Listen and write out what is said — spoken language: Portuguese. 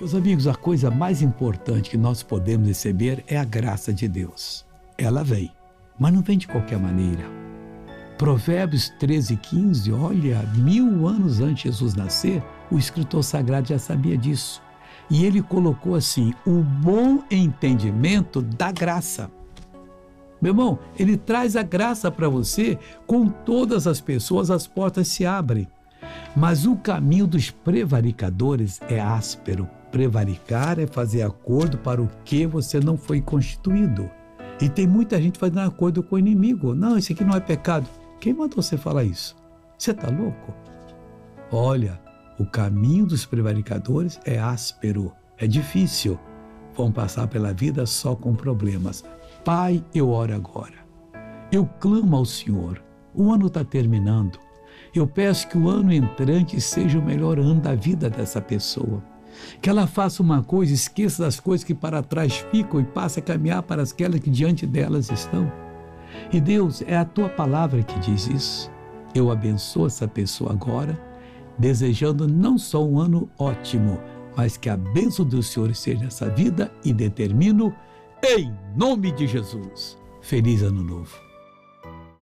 Meus amigos, a coisa mais importante que nós podemos receber é a graça de Deus. Ela vem, mas não vem de qualquer maneira. Provérbios 13, 15, olha, mil anos antes de Jesus nascer, o escritor sagrado já sabia disso. E ele colocou assim: o bom entendimento da graça. Meu irmão, ele traz a graça para você, com todas as pessoas as portas se abrem. Mas o caminho dos prevaricadores é áspero. Prevaricar é fazer acordo para o que você não foi constituído. E tem muita gente fazendo acordo com o inimigo. Não, isso aqui não é pecado. Quem mandou você falar isso? Você está louco? Olha, o caminho dos prevaricadores é áspero, é difícil. Vão passar pela vida só com problemas. Pai, eu oro agora. Eu clamo ao Senhor. O ano está terminando. Eu peço que o ano entrante seja o melhor ano da vida dessa pessoa. Que ela faça uma coisa, esqueça das coisas que para trás ficam e passe a caminhar para aquelas que diante delas estão. E Deus, é a tua palavra que diz isso. Eu abençoo essa pessoa agora, desejando não só um ano ótimo, mas que a bênção do Senhor seja essa vida e determino, em nome de Jesus. Feliz Ano Novo.